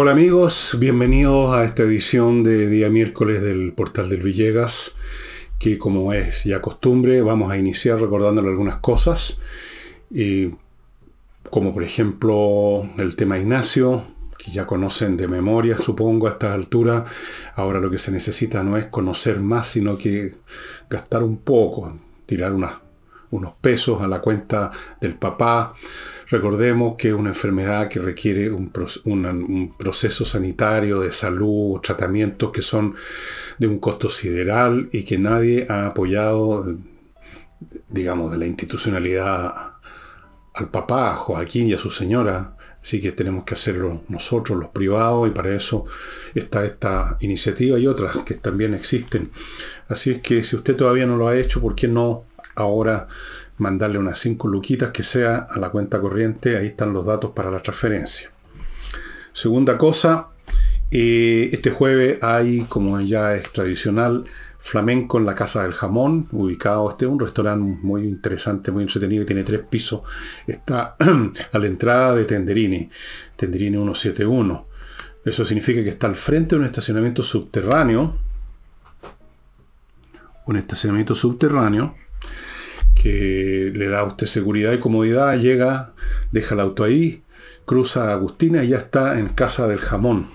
Hola amigos, bienvenidos a esta edición de día miércoles del Portal del Villegas, que como es ya costumbre vamos a iniciar recordándole algunas cosas, como por ejemplo el tema Ignacio, que ya conocen de memoria, supongo, a estas alturas. Ahora lo que se necesita no es conocer más, sino que gastar un poco, tirar unos pesos a la cuenta del papá Recordemos que es una enfermedad que requiere un, proceso sanitario de salud, tratamientos que son de un costo sideral y que nadie ha apoyado, digamos, de la institucionalidad al papá, a Joaquín y a su señora. Así que tenemos que hacerlo nosotros, los privados, y para eso está esta iniciativa y otras que también existen. Así es que si usted todavía no lo ha hecho, ¿por qué no ahora mandarle unas 5 luquitas que sea a la cuenta corriente, ahí están los datos para la transferencia. Segunda cosa, eh, este jueves hay, como ya es tradicional, flamenco en la Casa del Jamón, ubicado, este un restaurante muy interesante, muy entretenido, tiene tres pisos, está a la entrada de Tenderini, Tenderini 171. Eso significa que está al frente de un estacionamiento subterráneo, un estacionamiento subterráneo, que le da a usted seguridad y comodidad, llega, deja el auto ahí, cruza a Agustina y ya está en Casa del Jamón.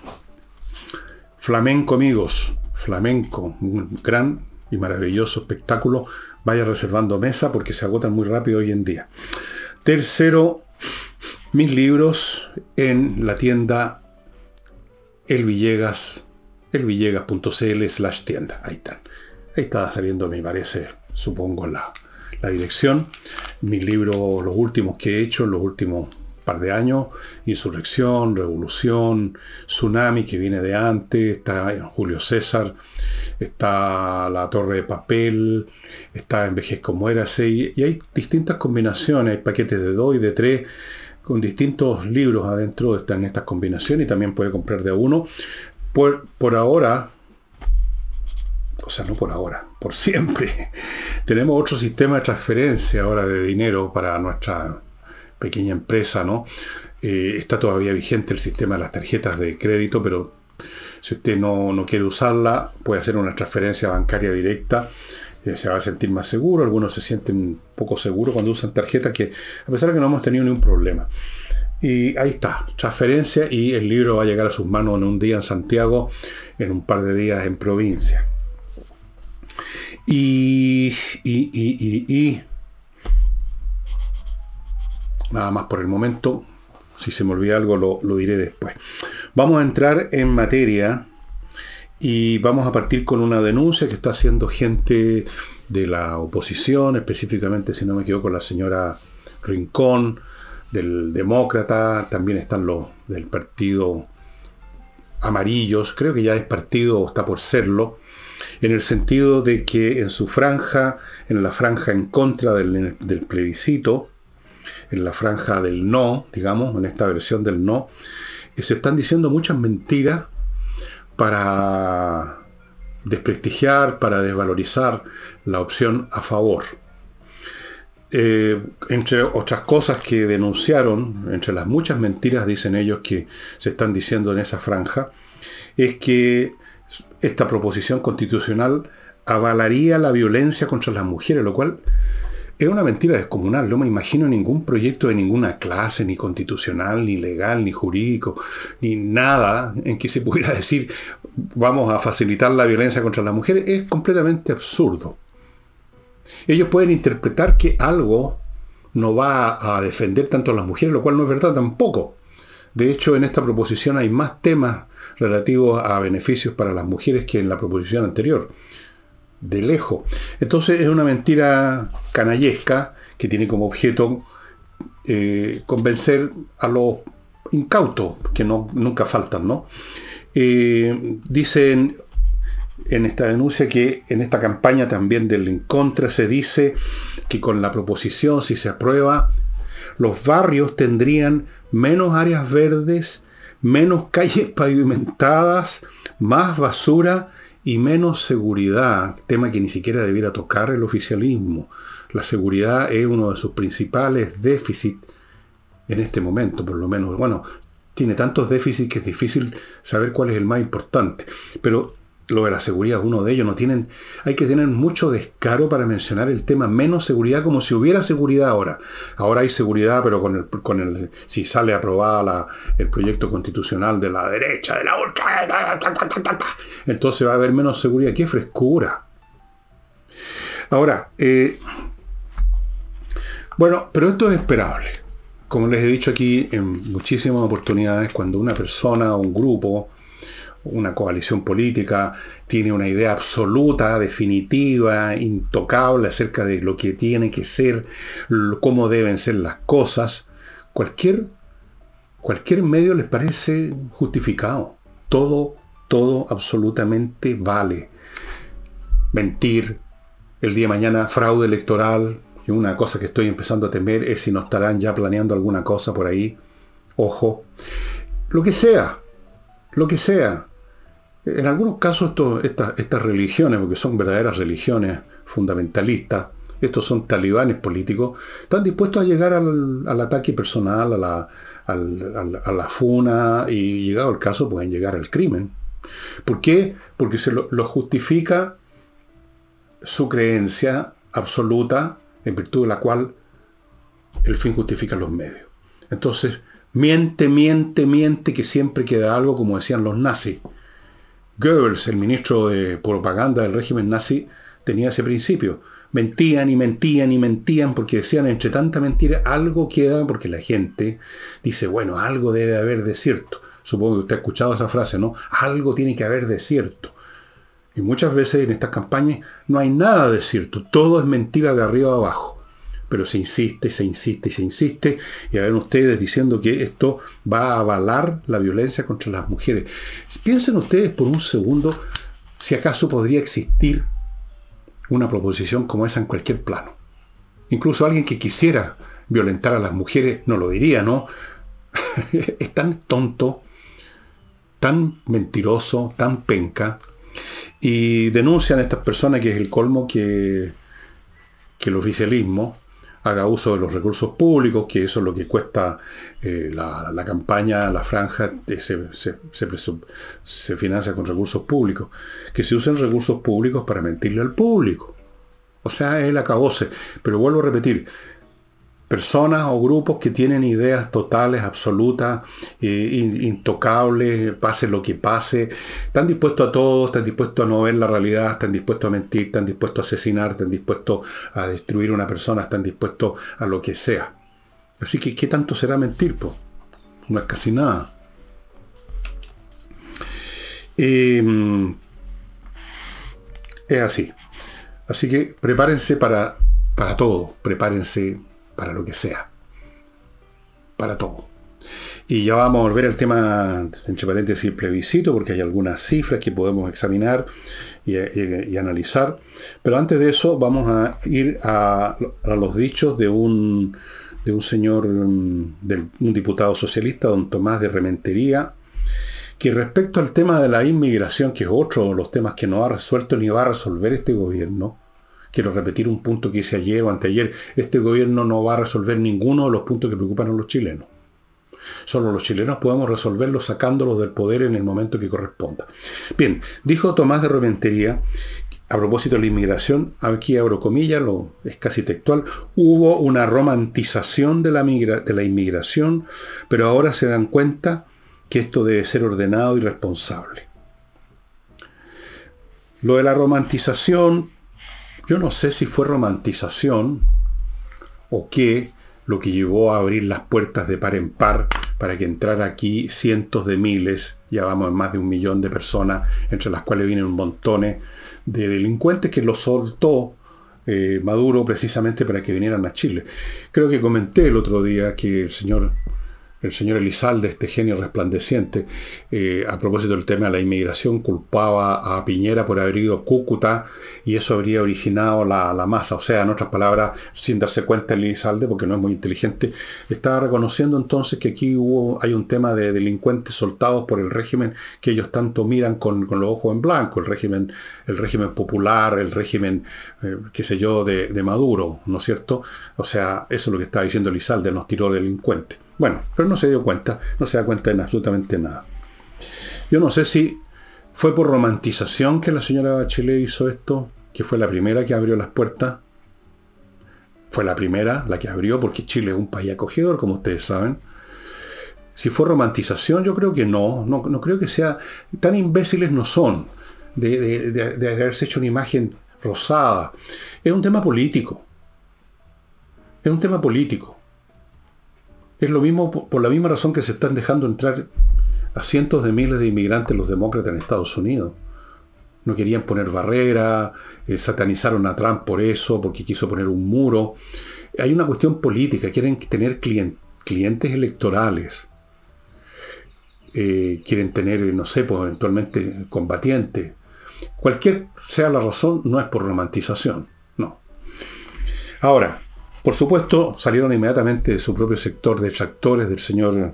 Flamenco, amigos, flamenco, un gran y maravilloso espectáculo. Vaya reservando mesa porque se agotan muy rápido hoy en día. Tercero, mis libros en la tienda El Villegas, elvillegas.cl slash tienda. Ahí están. Ahí está saliendo, me parece, supongo, la, la dirección. Mis libros, los últimos que he hecho, los últimos par de años, Insurrección, Revolución, Tsunami, que viene de antes, está Julio César, está La Torre de Papel, está Envejez como era, y hay distintas combinaciones, hay paquetes de dos y de tres, con distintos libros adentro están estas combinaciones y también puede comprar de uno. Por, por ahora, o sea, no por ahora, por siempre. Tenemos otro sistema de transferencia ahora de dinero para nuestra pequeña empresa, ¿no? Eh, está todavía vigente el sistema de las tarjetas de crédito, pero si usted no, quiere usarla, puede hacer una transferencia bancaria directa. Eh, se va a sentir más seguro. Algunos se sienten poco seguros cuando usan tarjetas que, a pesar de que no hemos tenido ningún problema. Y ahí está, transferencia y el libro va a llegar a sus manos en un día en Santiago, en un par de días en provincia. Y, nada más por el momento. Si se me olvida algo lo, lo diré después. Vamos a entrar en materia y vamos a partir con una denuncia que está haciendo gente de la oposición, específicamente, si no me equivoco, la señora Rincón, del Demócrata, también están los del partido Amarillos, creo que ya es partido o está por serlo, en el sentido de que en su franja, en la franja en contra del, plebiscito, en la franja del no, digamos, en esta versión del no, eh, se están diciendo muchas mentiras para desprestigiar, para desvalorizar la opción a favor. Eh, entre otras cosas que denunciaron, entre las muchas mentiras, dicen ellos, que se están diciendo en esa franja, es que esta proposición constitucional avalaría la violencia contra las mujeres, lo cual es una mentira descomunal. No me imagino ningún proyecto de ninguna clase, ni constitucional, ni legal, ni jurídico, ni nada en que se pudiera decir vamos a facilitar la violencia contra las mujeres. Es completamente absurdo. Ellos pueden interpretar que algo no va a defender tanto a las mujeres, lo cual no es verdad tampoco. De hecho, en esta proposición hay más temas relativos a beneficios para las mujeres que en la proposición anterior. De lejos. Entonces es una mentira canallesca que tiene como objeto eh, convencer a los incautos, que no, nunca faltan, ¿no? Eh, dicen en esta denuncia que en esta campaña también del en contra se dice que con la proposición, si se aprueba, los barrios tendrían menos áreas verdes, menos calles pavimentadas, más basura y menos seguridad, tema que ni siquiera debiera tocar el oficialismo. La seguridad es uno de sus principales déficits en este momento, por lo menos. Bueno, tiene tantos déficits que es difícil saber cuál es el más importante. Pero lo de la seguridad uno de ellos. No tienen, hay que tener mucho descaro para mencionar el tema menos seguridad como si hubiera seguridad ahora. Ahora hay seguridad, pero con el, con el si sale aprobada el proyecto constitucional de la derecha, de la ultra, entonces va a haber menos seguridad. ¡Qué frescura! Ahora, eh, bueno, pero esto es esperable. Como les he dicho aquí en muchísimas oportunidades, cuando una persona o un grupo una coalición política tiene una idea absoluta, definitiva, intocable acerca de lo que tiene que ser, cómo deben ser las cosas, cualquier, cualquier medio les parece justificado. Todo, todo absolutamente vale. Mentir, el día de mañana fraude electoral, y una cosa que estoy empezando a temer es si no estarán ya planeando alguna cosa por ahí. Ojo. Lo que sea, lo que sea. En algunos casos estas, religiones, porque son verdaderas religiones fundamentalistas, estos son talibanes políticos, están dispuestos a llegar al, ataque personal, a la, a la, funa y llegado el caso pueden llegar al crimen. ¿Por qué? Porque se lo, justifica su creencia absoluta en virtud de la cual el fin justifica los medios. Entonces, miente, miente, miente que siempre queda algo como decían los nazis. Goebbels, el ministro de propaganda del régimen nazi, tenía ese principio. Mentían y mentían y mentían porque decían entre tanta mentira algo queda porque la gente dice, bueno, algo debe haber de cierto. Supongo que usted ha escuchado esa frase, ¿no? Algo tiene que haber de cierto. Y muchas veces en estas campañas no hay nada de cierto, todo es mentira de arriba a abajo pero se insiste, se insiste y se insiste. Y a ver ustedes diciendo que esto va a avalar la violencia contra las mujeres. Piensen ustedes por un segundo si acaso podría existir una proposición como esa en cualquier plano. Incluso alguien que quisiera violentar a las mujeres no lo diría, ¿no? es tan tonto, tan mentiroso, tan penca. Y denuncian a estas personas que es el colmo que, que el oficialismo haga uso de los recursos públicos, que eso es lo que cuesta eh, la, campaña, la franja, eh, se, se, financia con recursos públicos, que se usen recursos públicos para mentirle al público. O sea, es el acabose. Pero vuelvo a repetir, personas o grupos que tienen ideas totales, absolutas, eh, intocables, pase lo que pase, están dispuestos a todo, están dispuestos a no ver la realidad, están dispuestos a mentir, están dispuestos a asesinar, están dispuestos a destruir una persona, están dispuestos a lo que sea. Así que, ¿qué tanto será mentir? No es casi nada. Em, es así. Así que prepárense para, para todo, prepárense para lo que sea, para todo. Y ya vamos a volver al tema, entre paréntesis, plebiscito, porque hay algunas cifras que podemos examinar y, analizar. Pero antes de eso, vamos a ir a, los dichos de un, de un señor, mm, de un diputado socialista, don Tomás de Rementería, que respecto al tema de la inmigración, que es otro de los temas que no ha resuelto ni va a resolver este gobierno, Quiero repetir un punto que hice ayer o anteayer. Este gobierno no va a resolver ninguno de los puntos que preocupan a los chilenos. Solo los chilenos podemos resolverlos sacándolos del poder en el momento que corresponda. Bien, dijo Tomás de Rementería, a propósito de la inmigración, aquí abro comillas, lo, es casi textual, hubo una romantización de la, de la inmigración, pero ahora se dan cuenta que esto debe ser ordenado y responsable. Lo de la romantización yo no sé si fue romantización o qué lo que llevó a abrir las puertas de par en par para que entrara aquí cientos de miles, ya vamos en más de un millón de personas, entre las cuales vienen un montón de delincuentes que lo soltó eh, Maduro precisamente para que vinieran a Chile. Creo que comenté el otro día que el señor el señor Elizalde, este genio resplandeciente, eh, a propósito del tema de la inmigración, culpaba a Piñera por haber ido Cúcuta y eso habría originado la, masa. O sea, en otras palabras, sin darse cuenta Elizalde, porque no es muy inteligente, estaba reconociendo entonces que aquí hubo, hay un tema de delincuentes soltados por el régimen que ellos tanto miran con, los ojos en blanco, el régimen, el régimen popular, el régimen, eh, qué sé yo, de, de Maduro, ¿no es cierto? O sea, eso es lo que estaba diciendo Elizalde, nos tiró delincuentes. Bueno, pero no se dio cuenta, no se da cuenta de absolutamente nada. Yo no sé si fue por romantización que la señora Bachelet hizo esto, que fue la primera que abrió las puertas. Fue la primera, la que abrió, porque Chile es un país acogedor, como ustedes saben. Si fue romantización, yo creo que no, no, creo que sea, tan imbéciles no son de, de haberse hecho una imagen rosada. Es un tema político. Es un tema político. Es lo mismo por la misma razón que se están dejando entrar a cientos de miles de inmigrantes los demócratas en Estados Unidos. No querían poner barrera, eh, satanizaron a Trump por eso, porque quiso poner un muro. Hay una cuestión política, quieren tener clientes electorales. Eh, quieren tener, no sé, pues eventualmente combatientes. Cualquier sea la razón, no es por romantización, no. Ahora, por supuesto, salieron inmediatamente de su propio sector de detractores del señor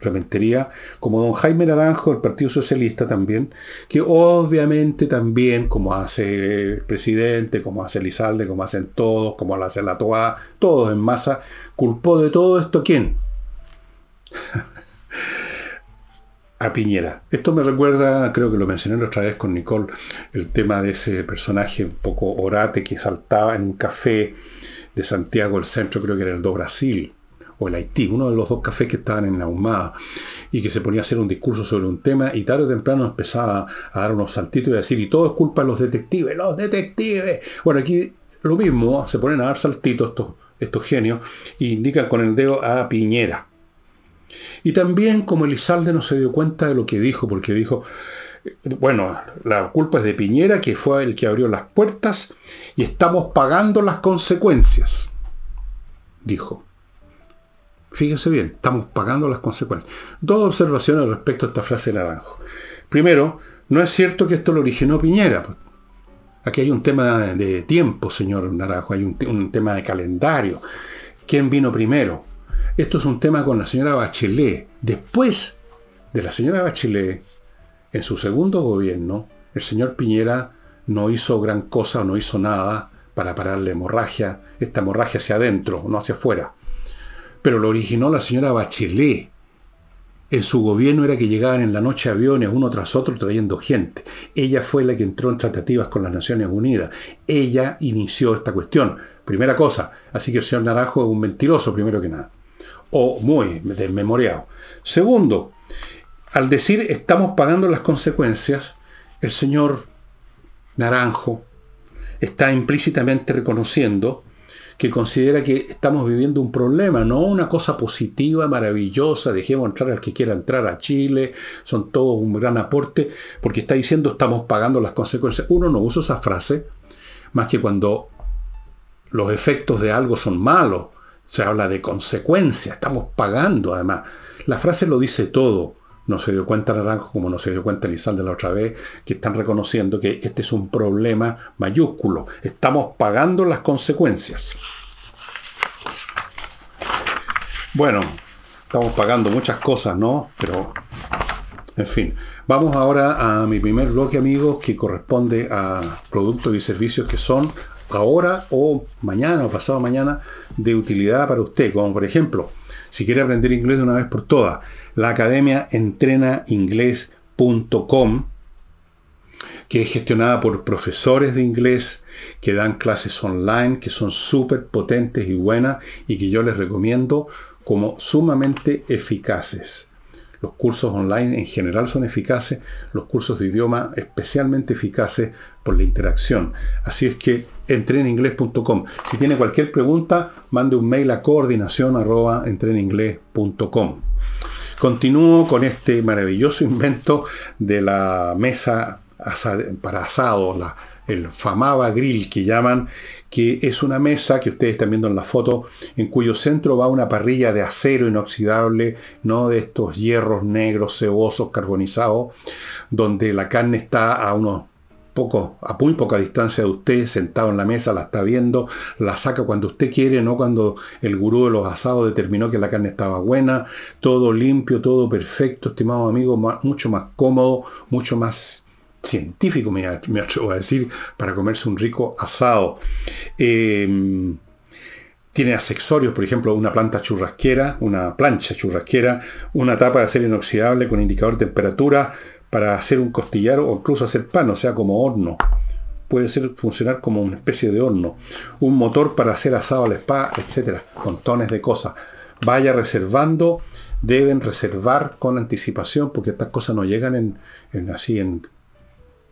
Rementería, como don Jaime Naranjo del Partido Socialista también, que obviamente también, como hace el presidente, como hace Elizalde, como hacen todos, como lo hace la TOA, todos en masa, culpó de todo esto quién? a Piñera. Esto me recuerda, creo que lo mencioné la otra vez con Nicole, el tema de ese personaje un poco orate que saltaba en un café de Santiago, el centro, creo que era el do Brasil, o el Haití, uno de los dos cafés que estaban en la humada, y que se ponía a hacer un discurso sobre un tema, y tarde o temprano empezaba a dar unos saltitos y a decir, y todo es culpa de los detectives, los detectives. Bueno, aquí lo mismo, se ponen a dar saltitos estos, estos genios, y indican con el dedo a Piñera. Y también como Elizalde no se dio cuenta de lo que dijo, porque dijo, bueno, la culpa es de Piñera, que fue el que abrió las puertas, y estamos pagando las consecuencias, dijo. Fíjese bien, estamos pagando las consecuencias. Dos observaciones respecto a esta frase de Naranjo. Primero, no es cierto que esto lo originó Piñera. Aquí hay un tema de tiempo, señor Naranjo, hay un, un tema de calendario. ¿Quién vino primero? Esto es un tema con la señora Bachelet. Después de la señora Bachelet, en su segundo gobierno, el señor Piñera no hizo gran cosa, no hizo nada para parar la hemorragia, esta hemorragia hacia adentro, no hacia afuera. Pero lo originó la señora Bachelet. En su gobierno era que llegaban en la noche aviones uno tras otro trayendo gente. Ella fue la que entró en tratativas con las Naciones Unidas. Ella inició esta cuestión. Primera cosa. Así que el señor Naranjo es un mentiroso, primero que nada o muy desmemoriado. Segundo, al decir estamos pagando las consecuencias, el señor Naranjo está implícitamente reconociendo que considera que estamos viviendo un problema, no una cosa positiva, maravillosa, dejemos entrar al que quiera entrar a Chile, son todos un gran aporte, porque está diciendo estamos pagando las consecuencias. Uno no usa esa frase más que cuando los efectos de algo son malos, se habla de consecuencia, estamos pagando además. La frase lo dice todo. No se dio cuenta Naranjo, como no se dio cuenta Elizalde la otra vez, que están reconociendo que este es un problema mayúsculo. Estamos pagando las consecuencias. Bueno, estamos pagando muchas cosas, ¿no? Pero, en fin. Vamos ahora a mi primer bloque, amigos, que corresponde a productos y servicios que son ahora o mañana o pasado mañana de utilidad para usted, como por ejemplo, si quiere aprender inglés de una vez por todas, la academia entrenainglés.com, que es gestionada por profesores de inglés que dan clases online, que son súper potentes y buenas y que yo les recomiendo como sumamente eficaces. Los cursos online en general son eficaces, los cursos de idioma especialmente eficaces por la interacción. Así es que entreninglés.com. Si tiene cualquier pregunta, mande un mail a coordinación arroba Continúo con este maravilloso invento de la mesa para asado, el Famaba Grill que llaman, que es una mesa que ustedes están viendo en la foto, en cuyo centro va una parrilla de acero inoxidable, no de estos hierros negros, cebosos, carbonizados, donde la carne está a unos poco, a muy poca distancia de usted, sentado en la mesa, la está viendo, la saca cuando usted quiere, no cuando el gurú de los asados determinó que la carne estaba buena, todo limpio, todo perfecto, estimado amigo, mucho más cómodo, mucho más científico, me, atrevo a decir, para comerse un rico asado. Em, tiene accesorios, por ejemplo, una planta churrasquera, una plancha churrasquera, una tapa de acero inoxidable con indicador de temperatura para hacer un costillar o incluso hacer pan, o sea, como horno. Puede ser funcionar como una especie de horno. Un motor para hacer asado a la espada, etcétera. Montones de cosas. Vaya reservando, deben reservar con anticipación, porque estas cosas no llegan en, así en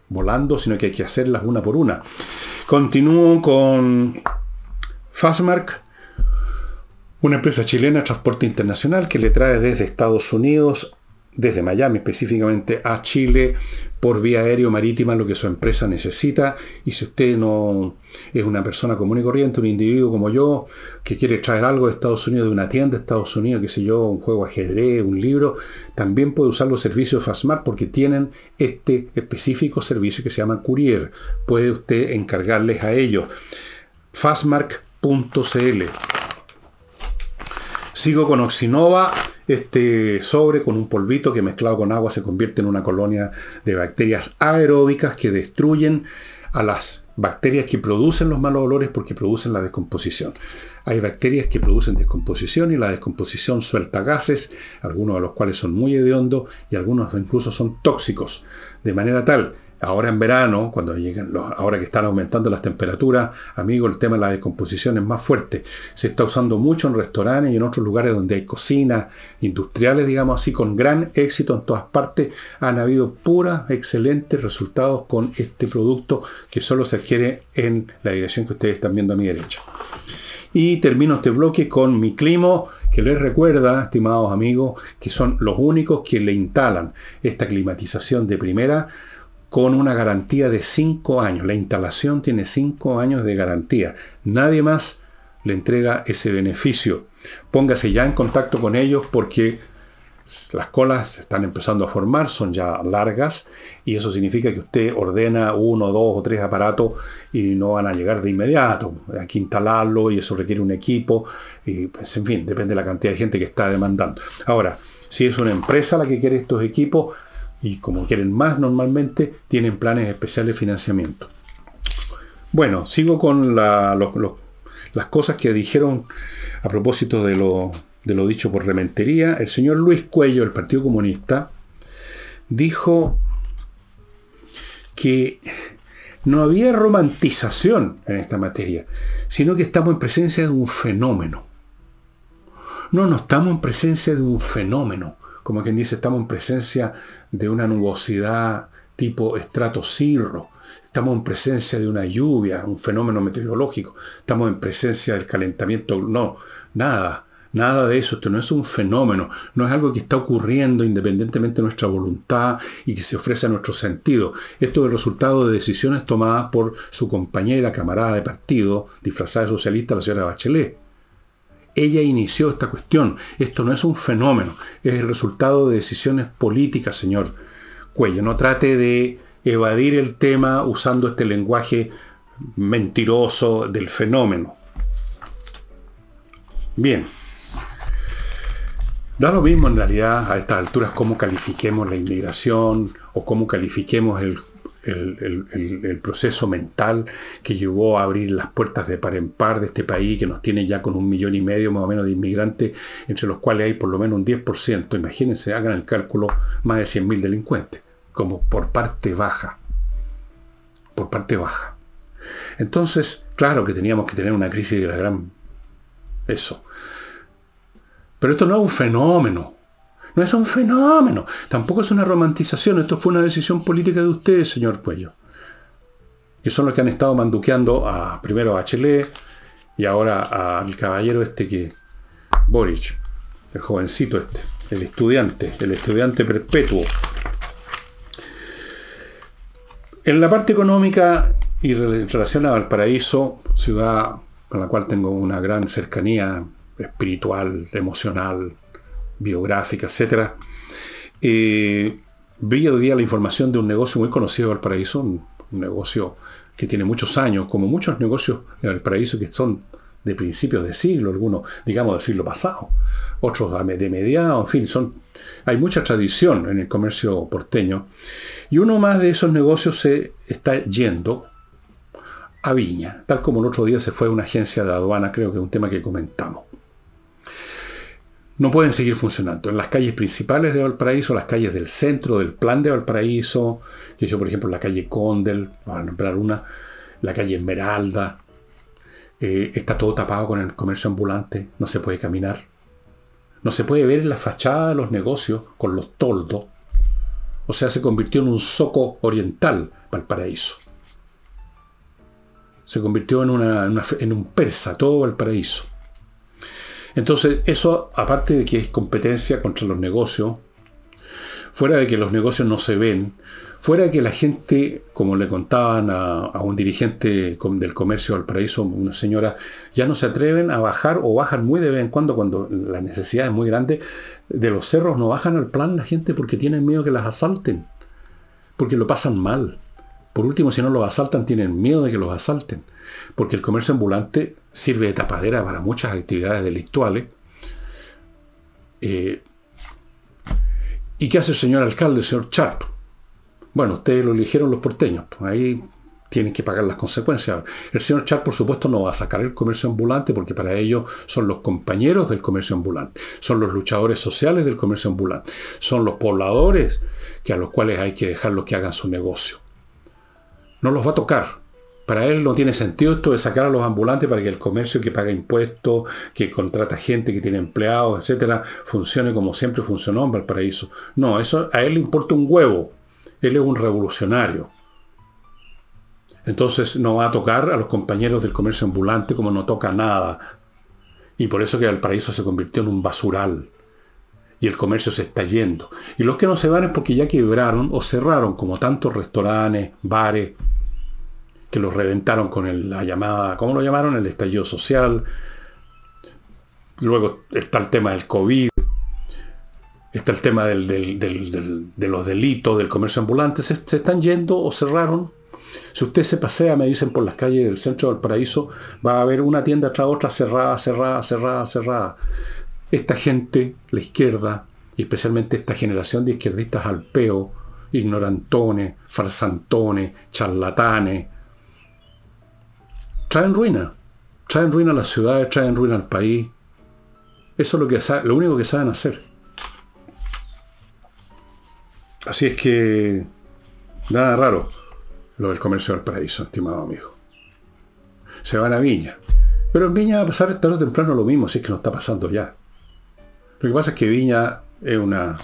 volando, sino que hay que hacerlas una por una. Continúo con Fastmark una empresa chilena de transporte internacional que le trae desde Estados Unidos, desde Miami específicamente, a Chile por vía aéreo marítima lo que su empresa necesita. Y si usted no es una persona común y corriente, un individuo como yo, que quiere traer algo de Estados Unidos, de una tienda de Estados Unidos, qué sé yo, un juego ajedrez, un libro, también puede usar los servicios de Fastmark porque tienen este específico servicio que se llama Courier. Puede usted encargarles a ellos. Fastmark.cl Sigo con Oxinova, este sobre con un polvito que mezclado con agua se convierte en una colonia de bacterias aeróbicas que destruyen a las bacterias que producen los malos olores porque producen la descomposición. Hay bacterias que producen descomposición y la descomposición suelta gases, algunos de los cuales son muy hediondos y algunos incluso son tóxicos, de manera tal Ahora en verano, cuando llegan los, ahora que están aumentando las temperaturas, amigo, el tema de la descomposición es más fuerte. Se está usando mucho en restaurantes y en otros lugares donde hay cocinas industriales, digamos así, con gran éxito en todas partes. Han habido puras, excelentes resultados con este producto que solo se adquiere en la dirección que ustedes están viendo a mi derecha. Y termino este bloque con mi climo, que les recuerda, estimados amigos, que son los únicos que le instalan esta climatización de primera con una garantía de 5 años. La instalación tiene 5 años de garantía. Nadie más le entrega ese beneficio. Póngase ya en contacto con ellos porque las colas se están empezando a formar, son ya largas y eso significa que usted ordena uno, dos o tres aparatos y no van a llegar de inmediato. Hay que instalarlo y eso requiere un equipo y pues en fin, depende de la cantidad de gente que está demandando. Ahora, si es una empresa la que quiere estos equipos, y como quieren más normalmente, tienen planes especiales de financiamiento. Bueno, sigo con las cosas que dijeron a propósito de lo, de lo dicho por Rementería. El señor Luis Cuello, del Partido Comunista, dijo que no había romantización en esta materia, sino que estamos en presencia de un fenómeno. No, no estamos en presencia de un fenómeno como quien dice, estamos en presencia de una nubosidad tipo estrato cirro, estamos en presencia de una lluvia, un fenómeno meteorológico, estamos en presencia del calentamiento, no, nada, nada de eso, esto no es un fenómeno, no es algo que está ocurriendo independientemente de nuestra voluntad y que se ofrece a nuestro sentido, esto es el resultado de decisiones tomadas por su compañera, camarada de partido, disfrazada de socialista, la señora Bachelet. Ella inició esta cuestión. Esto no es un fenómeno, es el resultado de decisiones políticas, señor Cuello. No trate de evadir el tema usando este lenguaje mentiroso del fenómeno. Bien. Da lo mismo en realidad a estas alturas cómo califiquemos la inmigración o cómo califiquemos el el, proceso mental que llevó a abrir las puertas de par en par de este país, que nos tiene ya con un millón y medio más o menos de inmigrantes, entre los cuales hay por lo menos un 10%. Imagínense, hagan el cálculo, más de 100.000 delincuentes, como por parte baja. Por parte baja. Entonces, claro que teníamos que tener una crisis de la gran... Eso. Pero esto no es un fenómeno. No es un fenómeno, tampoco es una romantización, esto fue una decisión política de ustedes, señor Cuello. Que son los que han estado manduqueando a, primero a Bachelet y ahora al caballero este que. Boric, el jovencito este, el estudiante, el estudiante perpetuo. En la parte económica y relacionada al paraíso, ciudad con la cual tengo una gran cercanía espiritual, emocional, biográfica, etc. Eh, hoy día la información de un negocio muy conocido del paraíso, un, negocio que tiene muchos años, como muchos negocios en el paraíso que son de principios de siglo, algunos, digamos, del siglo pasado, otros de mediados, en fin, son, hay mucha tradición en el comercio porteño. Y uno más de esos negocios se está yendo a Viña, tal como el otro día se fue a una agencia de aduana, creo que es un tema que comentamos. No pueden seguir funcionando. En las calles principales de Valparaíso, las calles del centro del plan de Valparaíso, que yo por ejemplo la calle Condel, para nombrar una, la calle Esmeralda, eh, está todo tapado con el comercio ambulante, no se puede caminar. No se puede ver en la fachada de los negocios con los toldos. O sea, se convirtió en un soco oriental Valparaíso se convirtió en, en un persa, todo el paraíso. Entonces, eso, aparte de que es competencia contra los negocios, fuera de que los negocios no se ven, fuera de que la gente, como le contaban a, un dirigente del comercio del paraíso, una señora, ya no se atreven a bajar o bajan muy de vez en cuando, cuando la necesidad es muy grande, de los cerros no bajan al plan la gente porque tienen miedo que las asalten, porque lo pasan mal. Por último, si no los asaltan, tienen miedo de que los asalten, porque el comercio ambulante sirve de tapadera para muchas actividades delictuales. Eh, ¿Y qué hace el señor alcalde, el señor Sharp? Bueno, ustedes lo eligieron los porteños, pues ahí tienen que pagar las consecuencias. El señor Sharp, por supuesto, no va a sacar el comercio ambulante porque para ellos son los compañeros del comercio ambulante, son los luchadores sociales del comercio ambulante, son los pobladores que a los cuales hay que dejarlos que hagan su negocio no los va a tocar. Para él no tiene sentido esto de sacar a los ambulantes para que el comercio que paga impuestos, que contrata gente, que tiene empleados, etcétera, funcione como siempre funcionó en Valparaíso. No, eso a él le importa un huevo. Él es un revolucionario. Entonces no va a tocar a los compañeros del comercio ambulante como no toca nada. Y por eso que Valparaíso se convirtió en un basural. Y el comercio se está yendo. Y los que no se van es porque ya quebraron o cerraron, como tantos restaurantes, bares, que los reventaron con la llamada, ¿cómo lo llamaron? El estallido social. Luego está el tema del COVID. Está el tema de los delitos, del comercio ambulante. Se, están yendo o cerraron. Si usted se pasea, me dicen, por las calles del centro del paraíso, va a haber una tienda tras otra cerrada, cerrada, cerrada, cerrada. Esta gente, la izquierda, y especialmente esta generación de izquierdistas al peo, ignorantones, farsantones, charlatanes, traen ruina. Traen ruina a las ciudades, traen ruina al país. Eso es lo, que, lo único que saben hacer. Así es que nada raro lo del comercio del paraíso, estimado amigo. Se van a Viña. Pero en Viña va a pasar tarde o temprano lo mismo, si es que no está pasando ya. Lo que pasa es que Viña es una,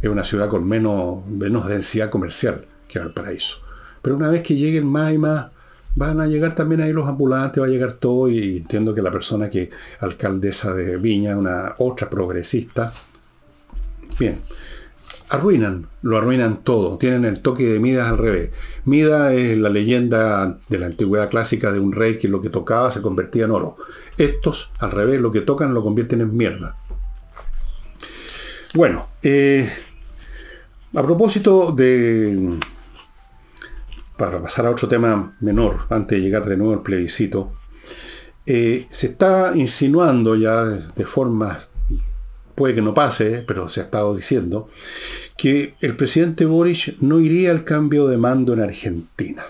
es una ciudad con menos, menos densidad comercial que Valparaíso. Pero una vez que lleguen más y más van a llegar también ahí los ambulantes, va a llegar todo y entiendo que la persona que alcaldesa de Viña, una otra progresista, bien, arruinan, lo arruinan todo, tienen el toque de Midas al revés. Midas es la leyenda de la antigüedad clásica de un rey que lo que tocaba se convertía en oro. Estos, al revés, lo que tocan lo convierten en mierda. Bueno, eh, a propósito de para pasar a otro tema menor, antes de llegar de nuevo al plebiscito, eh, se está insinuando ya de forma, puede que no pase, pero se ha estado diciendo, que el presidente Boric no iría al cambio de mando en Argentina.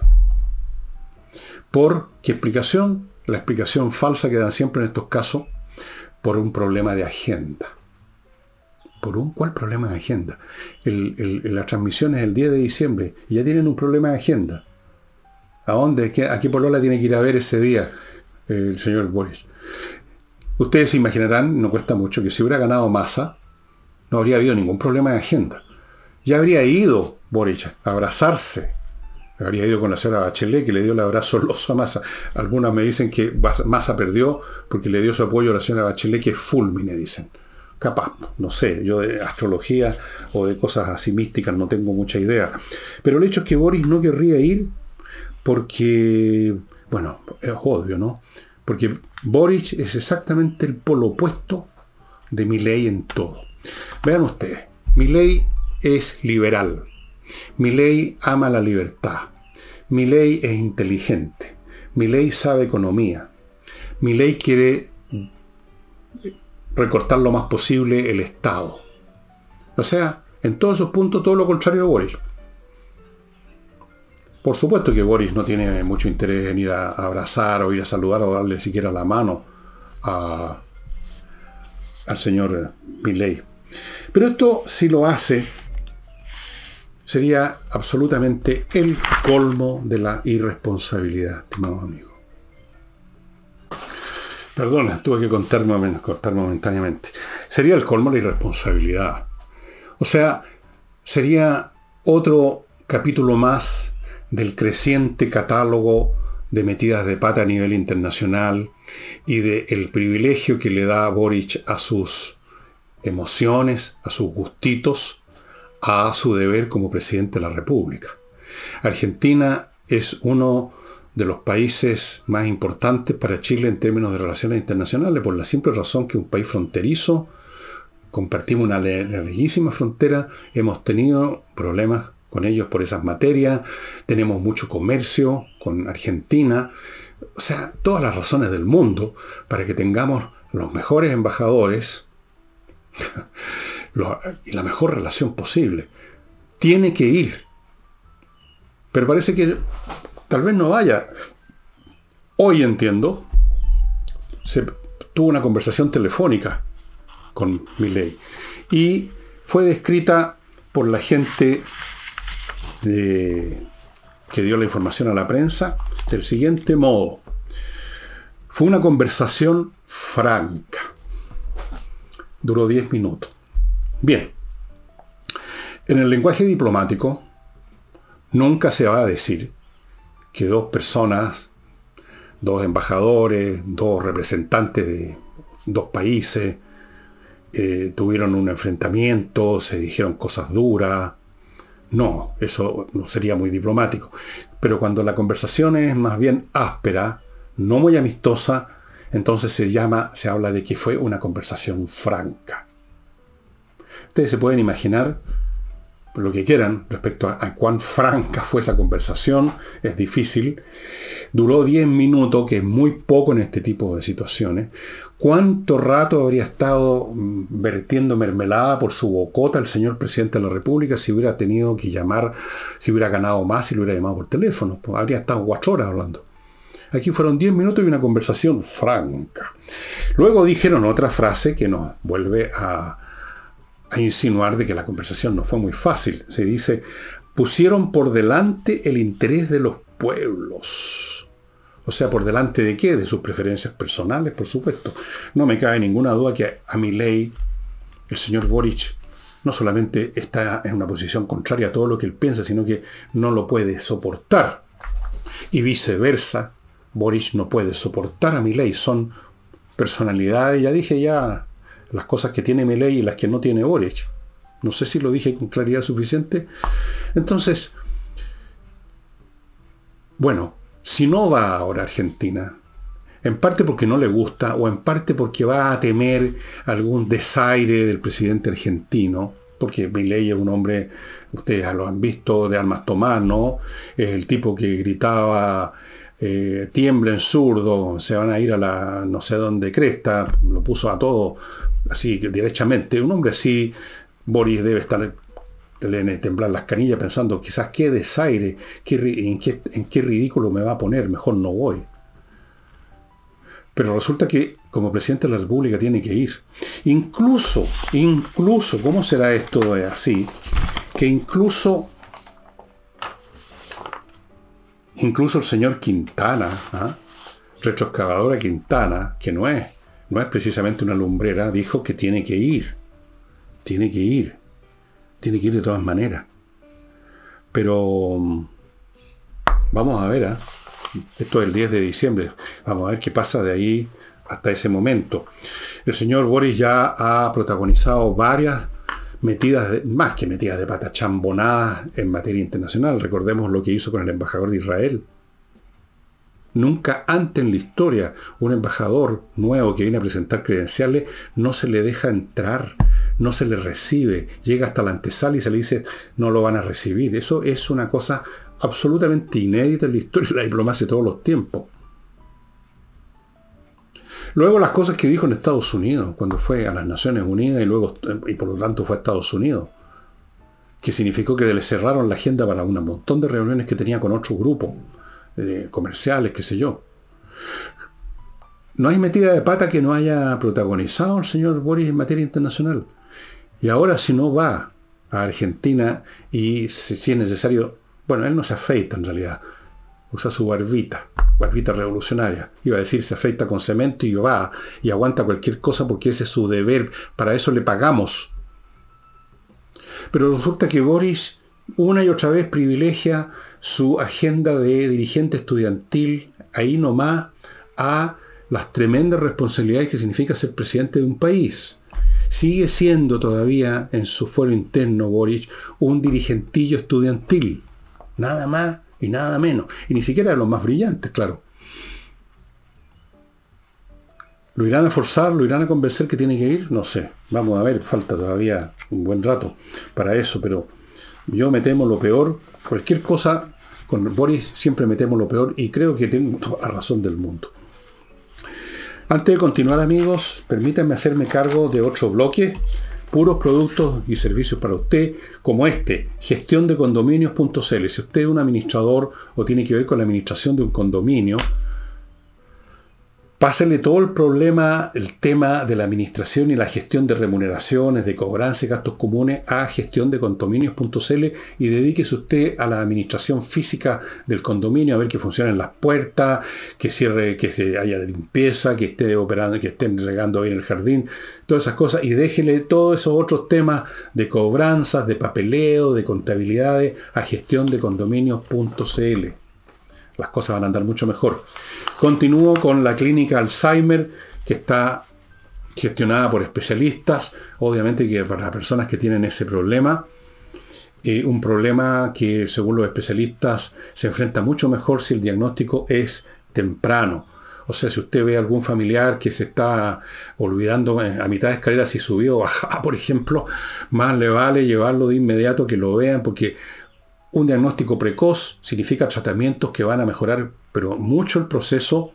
¿Por qué explicación? La explicación falsa que dan siempre en estos casos, por un problema de agenda. ¿Por un cuál problema de agenda? la transmisión es el 10 de diciembre y ya tienen un problema de agenda. ¿A dónde? ¿A qué Polola tiene que ir a ver ese día el señor Boris? Ustedes se imaginarán, no cuesta mucho, que si hubiera ganado Massa, no habría habido ningún problema de agenda. Ya habría ido Boris a abrazarse. Habría ido con la señora Bachelet, que le dio el abrazo loso a Massa. Algunas me dicen que Massa perdió porque le dio su apoyo a la señora Bachelet, que es fulmine, dicen capaz, no sé, yo de astrología o de cosas así místicas no tengo mucha idea. Pero el hecho es que Boris no querría ir porque, bueno, es obvio, ¿no? Porque Boris es exactamente el polo opuesto de ley en todo. Vean ustedes, ley es liberal, ley ama la libertad, ley es inteligente, ley sabe economía, ley quiere recortar lo más posible el Estado. O sea, en todos esos puntos todo lo contrario de Boris. Por supuesto que Boris no tiene mucho interés en ir a abrazar o ir a saludar o darle siquiera la mano a, al señor Milley. Pero esto, si lo hace, sería absolutamente el colmo de la irresponsabilidad, estimado amigo. Perdona, tuve que contarme, cortar momentáneamente. Sería el colmo de la irresponsabilidad. O sea, sería otro capítulo más del creciente catálogo de metidas de pata a nivel internacional y del privilegio que le da Boric a sus emociones, a sus gustitos, a su deber como presidente de la República. Argentina es uno de los países más importantes para Chile en términos de relaciones internacionales, por la simple razón que un país fronterizo, compartimos una larguísima frontera, hemos tenido problemas con ellos por esas materias, tenemos mucho comercio con Argentina, o sea, todas las razones del mundo para que tengamos los mejores embajadores y la mejor relación posible. Tiene que ir. Pero parece que tal vez no vaya. Hoy entiendo, se tuvo una conversación telefónica con Milley y fue descrita por la gente que dio la información a la prensa del siguiente modo. Fue una conversación franca. Duró 10 minutos. Bien. En el lenguaje diplomático, nunca se va a decir que dos personas, dos embajadores, dos representantes de dos países, eh, tuvieron un enfrentamiento, se dijeron cosas duras. No, eso no sería muy diplomático. Pero cuando la conversación es más bien áspera, no muy amistosa, entonces se llama, se habla de que fue una conversación franca. Ustedes se pueden imaginar lo que quieran respecto a, cuán franca fue esa conversación, es difícil. Duró 10 minutos, que es muy poco en este tipo de situaciones. ¿Cuánto rato habría estado mm, vertiendo mermelada por su bocota el señor presidente de la República si hubiera tenido que llamar, si hubiera ganado más, si lo hubiera llamado por teléfono? Pues habría estado cuatro horas hablando. Aquí fueron 10 minutos y una conversación franca. Luego dijeron otra frase que nos vuelve a a insinuar de que la conversación no fue muy fácil. Se dice, pusieron por delante el interés de los pueblos. O sea, por delante de qué? De sus preferencias personales, por supuesto. No me cabe ninguna duda que a mi ley, el señor Boric, no solamente está en una posición contraria a todo lo que él piensa, sino que no lo puede soportar. Y viceversa, Boric no puede soportar a mi ley. Son personalidades, ya dije ya las cosas que tiene ley y las que no tiene Boric. No sé si lo dije con claridad suficiente. Entonces, bueno, si no va ahora a Argentina, en parte porque no le gusta o en parte porque va a temer algún desaire del presidente argentino, porque Milei es un hombre, ustedes lo han visto, de armas tomar, ¿no? Es el tipo que gritaba eh, tiemblen zurdo, se van a ir a la no sé dónde cresta, lo puso a todo así derechamente. Un hombre así, Boris debe estar le temblar las canillas pensando quizás qué desaire, qué, en, qué, en qué ridículo me va a poner, mejor no voy. Pero resulta que como presidente de la República tiene que ir. Incluso, incluso, ¿cómo será esto así? Que incluso, incluso el señor Quintana, ¿ah? retroexcavadora Quintana, que no es no es precisamente una lumbrera, dijo que tiene que ir. Tiene que ir. Tiene que ir de todas maneras. Pero mm, vamos a ver, ¿eh? esto es el 10 de diciembre, vamos a ver qué pasa de ahí hasta ese momento. El señor Boris ya ha protagonizado varias metidas, más que metidas de pata, chambonadas en materia internacional. Recordemos lo que hizo con el embajador de Israel Nunca antes en la historia un embajador nuevo que viene a presentar credenciales no se le deja entrar, no se le recibe, llega hasta la antesala y se le dice no lo van a recibir. Eso es una cosa absolutamente inédita en la historia de la diplomacia de todos los tiempos. Luego las cosas que dijo en Estados Unidos, cuando fue a las Naciones Unidas y luego, y por lo tanto fue a Estados Unidos, que significó que le cerraron la agenda para un montón de reuniones que tenía con otros grupos eh, comerciales, qué sé yo. No hay metida de pata que no haya protagonizado el señor Boris en materia internacional. Y ahora si no va a Argentina y si, es necesario, bueno, él no se afeita en realidad, usa su barbita, barbita revolucionaria. Iba a decir, se afeita con cemento y va y aguanta cualquier cosa porque ese es su deber, para eso le pagamos. Pero resulta que Boris una y otra vez privilegia su agenda de dirigente estudiantil, ahí nomás, a las tremendas responsabilidades que significa ser presidente de un país. Sigue siendo todavía en su fuero interno Boric un dirigentillo estudiantil. Nada más y nada menos. Y ni siquiera de los más brillantes, claro. ¿Lo irán a forzar? ¿Lo irán a convencer que tiene que ir? No sé. Vamos a ver, falta todavía un buen rato para eso, pero yo me temo lo peor. Cualquier cosa, con Boris siempre me temo lo peor y creo que tengo toda la razón del mundo. Antes de continuar amigos, permítanme hacerme cargo de otro bloque, puros productos y servicios para usted, como este, gestión de. Si usted es un administrador o tiene que ver con la administración de un condominio, Pásenle todo el problema, el tema de la administración y la gestión de remuneraciones, de cobranza y gastos comunes a gestión de condominios.cl y dedíquese usted a la administración física del condominio, a ver que funcionen las puertas, que cierre, que se haya limpieza, que esté operando, que estén regando bien el jardín, todas esas cosas, y déjele todos esos otros temas de cobranzas, de papeleo, de contabilidades a gestión de condominios.cl. Las cosas van a andar mucho mejor. Continúo con la clínica Alzheimer, que está gestionada por especialistas, obviamente que para personas que tienen ese problema, eh, un problema que según los especialistas se enfrenta mucho mejor si el diagnóstico es temprano. O sea, si usted ve a algún familiar que se está olvidando a mitad de escalera si subió o bajaba, por ejemplo, más le vale llevarlo de inmediato que lo vean, porque un diagnóstico precoz significa tratamientos que van a mejorar, pero mucho el proceso.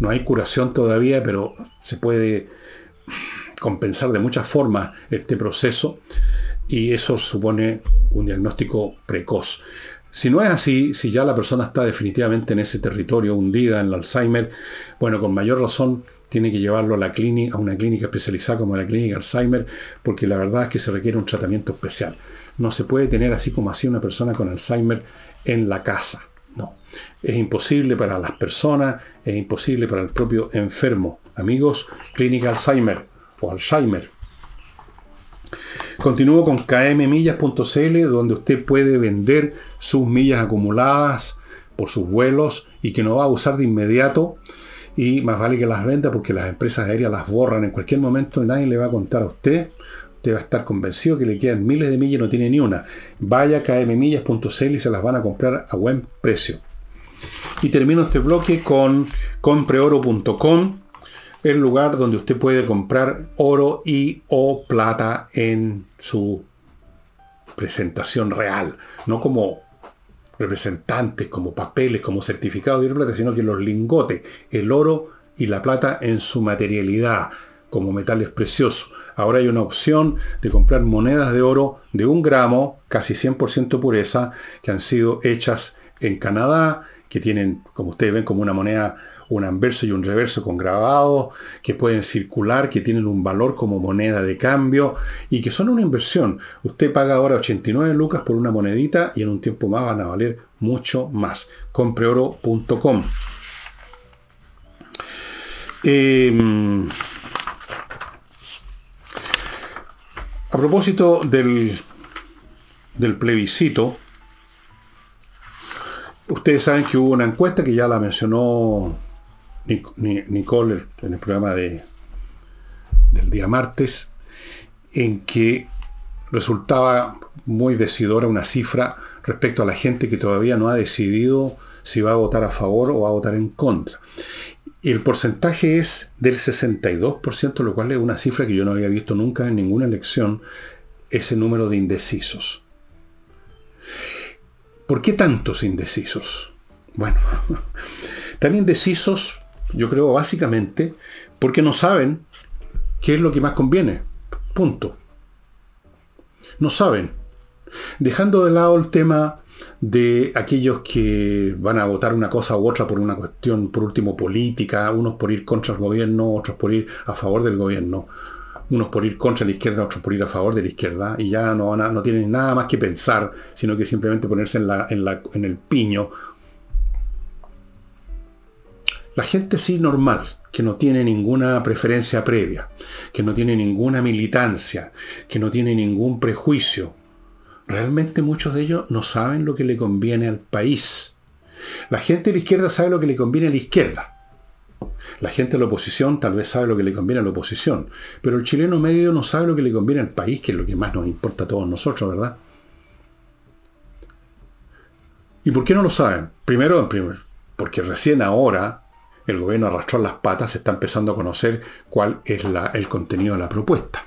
No hay curación todavía, pero se puede compensar de muchas formas este proceso y eso supone un diagnóstico precoz. Si no es así, si ya la persona está definitivamente en ese territorio hundida en el Alzheimer, bueno, con mayor razón tiene que llevarlo a la clínica, a una clínica especializada como la clínica Alzheimer, porque la verdad es que se requiere un tratamiento especial. No se puede tener así como así una persona con Alzheimer en la casa. No. Es imposible para las personas, es imposible para el propio enfermo. Amigos, Clínica Alzheimer o Alzheimer. Continúo con kmmillas.cl donde usted puede vender sus millas acumuladas por sus vuelos y que no va a usar de inmediato y más vale que las venda porque las empresas aéreas las borran en cualquier momento y nadie le va a contar a usted va a estar convencido que le quedan miles de millas y no tiene ni una. Vaya a kmmillas.cl y se las van a comprar a buen precio. Y termino este bloque con compreoro.com, el lugar donde usted puede comprar oro y o plata en su presentación real, no como representantes, como papeles, como certificados de plata, sino que los lingotes, el oro y la plata en su materialidad, como metales preciosos. Ahora hay una opción de comprar monedas de oro de un gramo, casi 100% pureza, que han sido hechas en Canadá, que tienen, como ustedes ven, como una moneda, un anverso y un reverso con grabados, que pueden circular, que tienen un valor como moneda de cambio y que son una inversión. Usted paga ahora 89 lucas por una monedita y en un tiempo más van a valer mucho más. Compreoro.com. Eh, A propósito del, del plebiscito, ustedes saben que hubo una encuesta que ya la mencionó Nicole en el programa de, del día martes, en que resultaba muy decidora una cifra respecto a la gente que todavía no ha decidido si va a votar a favor o va a votar en contra. El porcentaje es del 62%, lo cual es una cifra que yo no había visto nunca en ninguna elección, ese número de indecisos. ¿Por qué tantos indecisos? Bueno, tan indecisos, yo creo básicamente, porque no saben qué es lo que más conviene. Punto. No saben. Dejando de lado el tema de aquellos que van a votar una cosa u otra por una cuestión, por último, política, unos por ir contra el gobierno, otros por ir a favor del gobierno, unos por ir contra la izquierda, otros por ir a favor de la izquierda, y ya no, van no tienen nada más que pensar, sino que simplemente ponerse en, la, en, la, en el piño. La gente sí normal, que no tiene ninguna preferencia previa, que no tiene ninguna militancia, que no tiene ningún prejuicio, realmente muchos de ellos no saben lo que le conviene al país. La gente de la izquierda sabe lo que le conviene a la izquierda. La gente de la oposición tal vez sabe lo que le conviene a la oposición, pero el chileno medio no sabe lo que le conviene al país, que es lo que más nos importa a todos nosotros, ¿verdad? ¿Y por qué no lo saben? Primero, porque recién ahora el gobierno arrastró las patas, está empezando a conocer cuál es el contenido de la propuesta.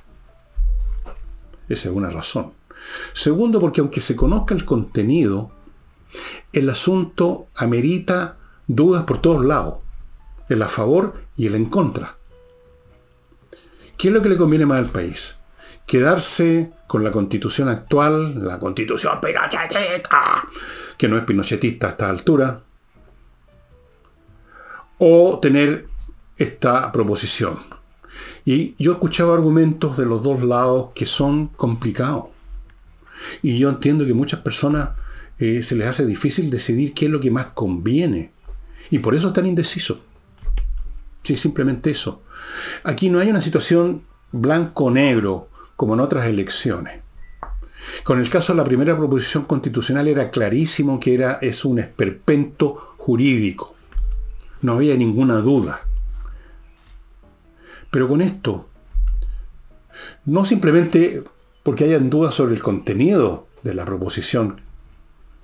Esa es una razón. Segundo, porque aunque se conozca el contenido, el asunto amerita dudas por todos lados, el a favor y el en contra. ¿Qué es lo que le conviene más al país? Quedarse con la constitución actual, la constitución pinochetista, que no es pinochetista a esta altura, o tener esta proposición. Y yo he escuchado argumentos de los dos lados que son complicados. Y yo entiendo que muchas personas eh, se les hace difícil decidir qué es lo que más conviene. Y por eso están indecisos. Sí, simplemente eso. Aquí no hay una situación blanco-negro como en otras elecciones. Con el caso de la primera proposición constitucional era clarísimo que era, es un esperpento jurídico. No había ninguna duda. Pero con esto, no simplemente porque hayan dudas sobre el contenido de la proposición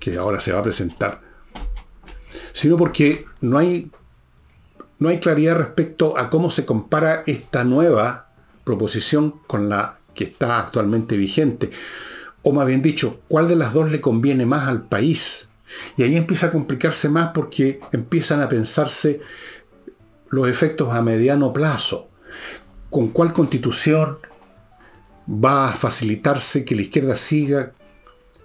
que ahora se va a presentar, sino porque no hay, no hay claridad respecto a cómo se compara esta nueva proposición con la que está actualmente vigente. O más bien dicho, cuál de las dos le conviene más al país. Y ahí empieza a complicarse más porque empiezan a pensarse los efectos a mediano plazo. ¿Con cuál constitución va a facilitarse que la izquierda siga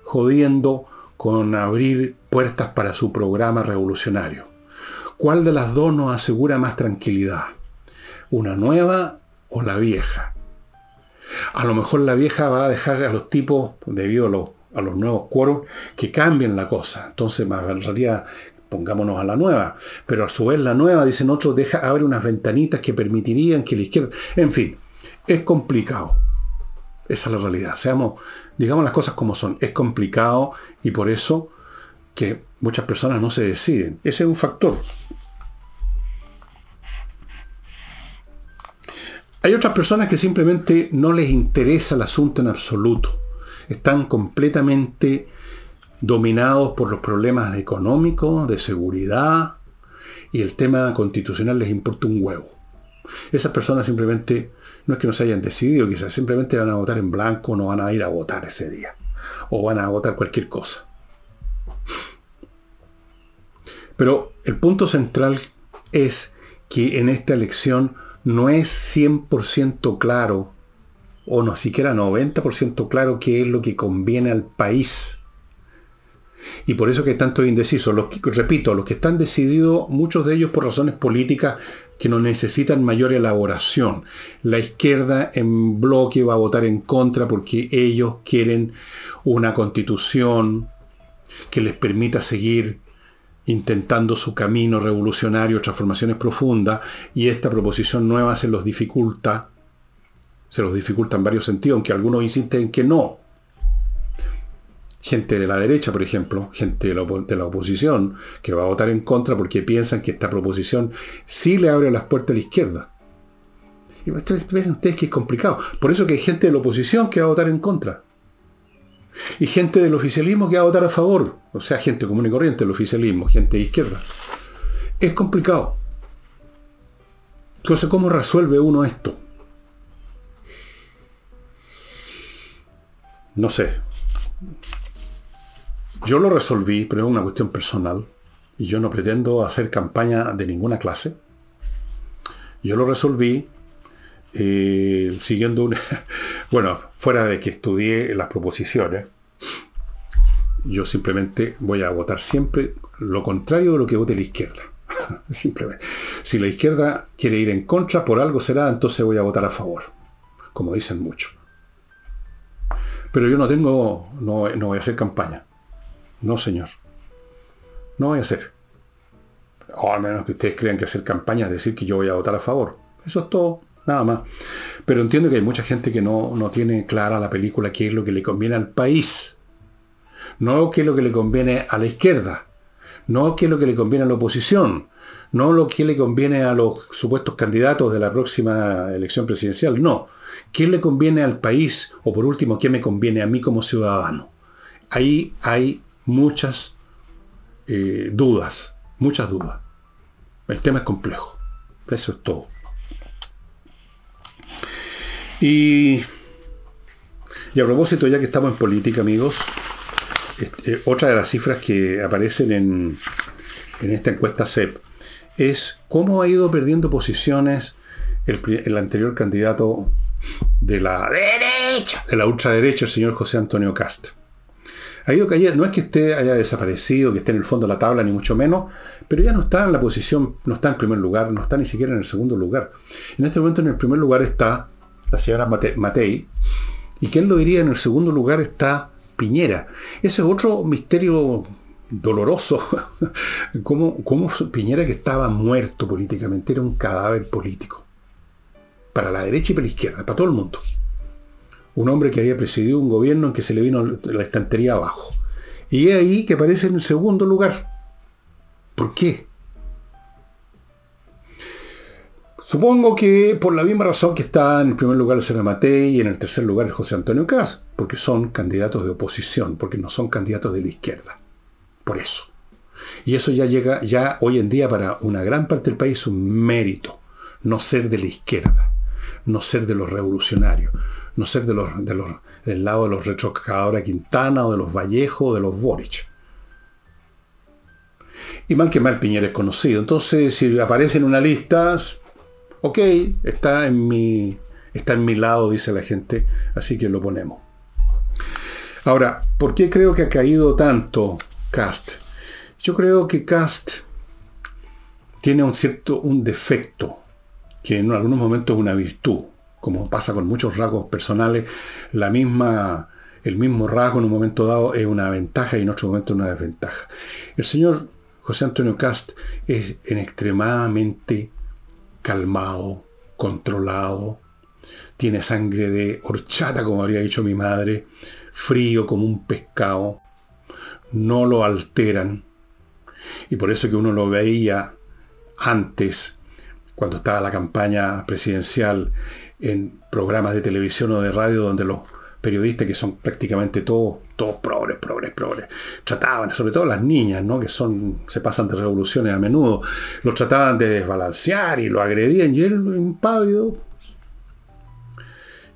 jodiendo con abrir puertas para su programa revolucionario. ¿Cuál de las dos nos asegura más tranquilidad? ¿Una nueva o la vieja? A lo mejor la vieja va a dejar a los tipos, debido a los, nuevos quórum, que cambien la cosa. Entonces, más en realidad, pongámonos a la nueva. Pero a su vez la nueva, dicen otros, deja abre unas ventanitas que permitirían que la izquierda... En fin, es complicado. Esa es la realidad. Seamos, digamos las cosas como son. Es complicado y por eso que muchas personas no se deciden. Ese es un factor. Hay otras personas que simplemente no les interesa el asunto en absoluto. Están completamente dominados por los problemas económicos, de seguridad, y el tema constitucional les importa un huevo. Esas personas simplemente no es que no se hayan decidido, quizás simplemente van a votar en blanco, no van a ir a votar ese día. O van a votar cualquier cosa. Pero el punto central es que en esta elección no es 100% claro, o no siquiera 90% claro qué es lo que conviene al país. Y por eso que tanto indecisos. Los repito, los que están decididos, muchos de ellos por razones políticas, que no necesitan mayor elaboración. La izquierda en bloque va a votar en contra porque ellos quieren una constitución que les permita seguir intentando su camino revolucionario, transformaciones profundas, y esta proposición nueva se los dificulta, se los dificulta en varios sentidos, aunque algunos insisten en que no gente de la derecha, por ejemplo, gente de la, oposición, que va a votar en contra porque piensan que esta proposición sí le abre las puertas a la izquierda. Y ven ustedes que es complicado. Por eso que hay gente de la oposición que va a votar en contra. Y gente del oficialismo que va a votar a favor. O sea, gente común y corriente del oficialismo, gente de izquierda. Es complicado. Entonces, ¿cómo resuelve uno esto? No sé. Yo lo resolví, pero es una cuestión personal. Y yo no pretendo hacer campaña de ninguna clase. Yo lo resolví eh, siguiendo una... bueno, fuera de que estudié las proposiciones, yo simplemente voy a votar siempre lo contrario de lo que vote la izquierda. simplemente. Si la izquierda quiere ir en contra, por algo será, entonces voy a votar a favor. Como dicen muchos. Pero yo no tengo, no, no voy a hacer campaña. No, señor. No voy a hacer. O al menos que ustedes crean que hacer campaña es decir que yo voy a votar a favor. Eso es todo, nada más. Pero entiendo que hay mucha gente que no, no tiene clara la película qué es lo que le conviene al país. No qué es lo que le conviene a la izquierda. No qué es lo que le conviene a la oposición. No lo que le conviene a los supuestos candidatos de la próxima elección presidencial. No. ¿Qué le conviene al país? O por último, ¿qué me conviene a mí como ciudadano? Ahí hay muchas eh, dudas. Muchas dudas. El tema es complejo. Eso es todo. Y, y a propósito, ya que estamos en política, amigos, eh, otra de las cifras que aparecen en, en esta encuesta CEP es cómo ha ido perdiendo posiciones el, anterior candidato de la derecha, de la ultraderecha, el señor José Antonio Cast. Ha ido cayendo, no es que esté haya desaparecido, que esté en el fondo de la tabla, ni mucho menos, pero ya no está en la posición, no está en primer lugar, no está ni siquiera en el segundo lugar. En este momento en el primer lugar está la señora Matei, y quién lo diría, en el segundo lugar está Piñera. Ese es otro misterio doloroso. como, Piñera que estaba muerto políticamente era un cadáver político. Para la derecha y para la izquierda, para todo el mundo. Un hombre que había presidido un gobierno en que se le vino la estantería abajo. Y es ahí que aparece en segundo lugar. ¿Por qué? Supongo que por la misma razón que está en el primer lugar el señor Matei y en el tercer lugar el José Antonio Cas, porque son candidatos de oposición, porque no son candidatos de la izquierda. Por eso. Y eso ya llega, ya hoy en día para una gran parte del país un mérito. No ser de la izquierda, no ser de los revolucionarios, no ser de los, de los, del lado de los retrocadores Quintana o de los Vallejo o de los Boric. Y mal que mal Piñera es conocido. Entonces, si aparece en una lista, ok, está en mi, está en mi lado, dice la gente, así que lo ponemos. Ahora, ¿por qué creo que ha caído tanto Cast. Yo creo que Cast tiene un cierto un defecto, que en algunos momentos es una virtud, como pasa con muchos rasgos personales, la misma, el mismo rasgo en un momento dado es una ventaja y en otro momento una desventaja. El señor José Antonio Cast es en extremadamente calmado, controlado, tiene sangre de horchata, como habría dicho mi madre, frío como un pescado, no lo alteran. Y por eso que uno lo veía antes, cuando estaba la campaña presidencial, en programas de televisión o de radio donde los periodistas, que son prácticamente todos, todos progres, progres, progres, trataban, sobre todo las niñas, ¿no? que son, se pasan de revoluciones a menudo, los trataban de desbalancear y lo agredían, y él impávido.